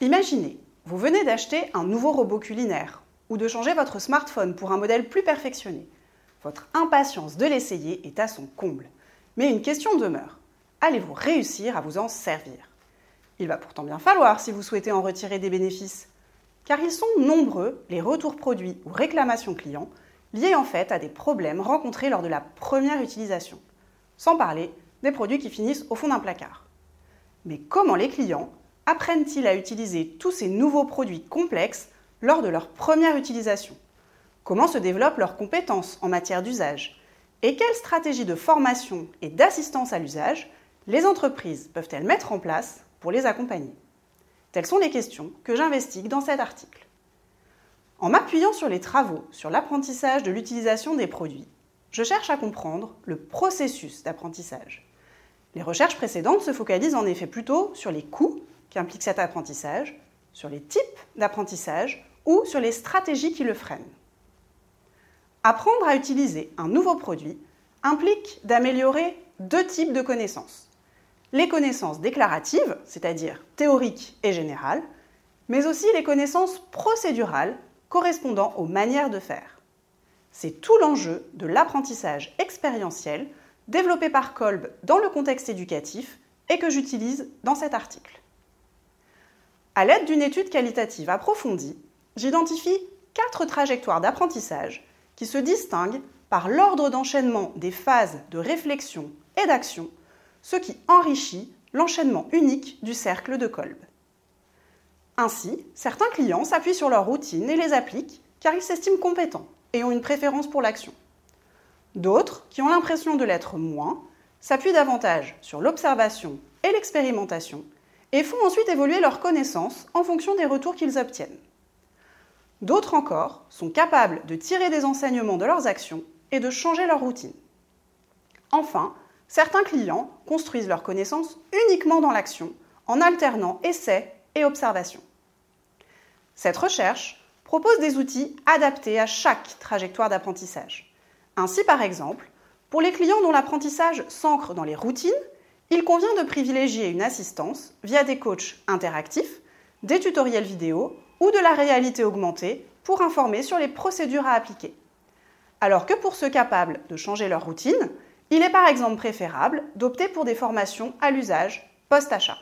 Imaginez, vous venez d'acheter un nouveau robot culinaire ou de changer votre smartphone pour un modèle plus perfectionné. Votre impatience de l'essayer est à son comble. Mais une question demeure. Allez-vous réussir à vous en servir? Il va pourtant bien falloir si vous souhaitez en retirer des bénéfices. Car ils sont nombreux, les retours produits ou réclamations clients, liés en fait à des problèmes rencontrés lors de la première utilisation. Sans parler des produits qui finissent au fond d'un placard. Mais comment les clients apprennent-ils à utiliser tous ces nouveaux produits complexes lors de leur première utilisation? Comment se développent leurs compétences en matière d'usage? Et quelles stratégies de formation et d'assistance à l'usage les entreprises peuvent-elles mettre en place pour les accompagner? Telles sont les questions que j'investigue dans cet article. En m'appuyant sur les travaux sur l'apprentissage de l'utilisation des produits, je cherche à comprendre le processus d'apprentissage. Les recherches précédentes se focalisent en effet plutôt sur les coûts qu'implique cet apprentissage, sur les types d'apprentissage ou sur les stratégies qui le freinent. Apprendre à utiliser un nouveau produit implique d'améliorer deux types de connaissances. Les connaissances déclaratives, c'est-à-dire théoriques et générales, mais aussi les connaissances procédurales correspondant aux manières de faire. C'est tout l'enjeu de l'apprentissage expérientiel développé par Kolb dans le contexte éducatif et que j'utilise dans cet article. À l'aide d'une étude qualitative approfondie, j'identifie quatre trajectoires d'apprentissage qui se distinguent par l'ordre d'enchaînement des phases de réflexion et d'action, ce qui enrichit l'enchaînement unique du cercle de Kolb. Ainsi, certains clients s'appuient sur leurs routines et les appliquent car ils s'estiment compétents et ont une préférence pour l'action. D'autres, qui ont l'impression de l'être moins, s'appuient davantage sur l'observation et l'expérimentation et font ensuite évoluer leurs connaissances en fonction des retours qu'ils obtiennent. D'autres encore sont capables de tirer des enseignements de leurs actions et de changer leur routine. Enfin, certains clients construisent leurs connaissances uniquement dans l'action, en alternant essais et observations. Cette recherche propose des outils adaptés à chaque trajectoire d'apprentissage. Ainsi, par exemple, pour les clients dont l'apprentissage s'ancre dans les routines il convient de privilégier une assistance via des coachs interactifs, des tutoriels vidéo ou de la réalité augmentée pour informer sur les procédures à appliquer. Alors que pour ceux capables de changer leur routine, il est par exemple préférable d'opter pour des formations à l'usage post-achat.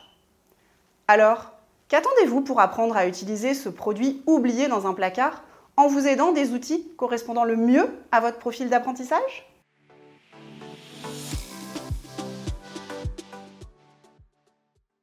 Alors, qu'attendez-vous pour apprendre à utiliser ce produit oublié dans un placard en vous aidant des outils correspondant le mieux à votre profil d'apprentissage?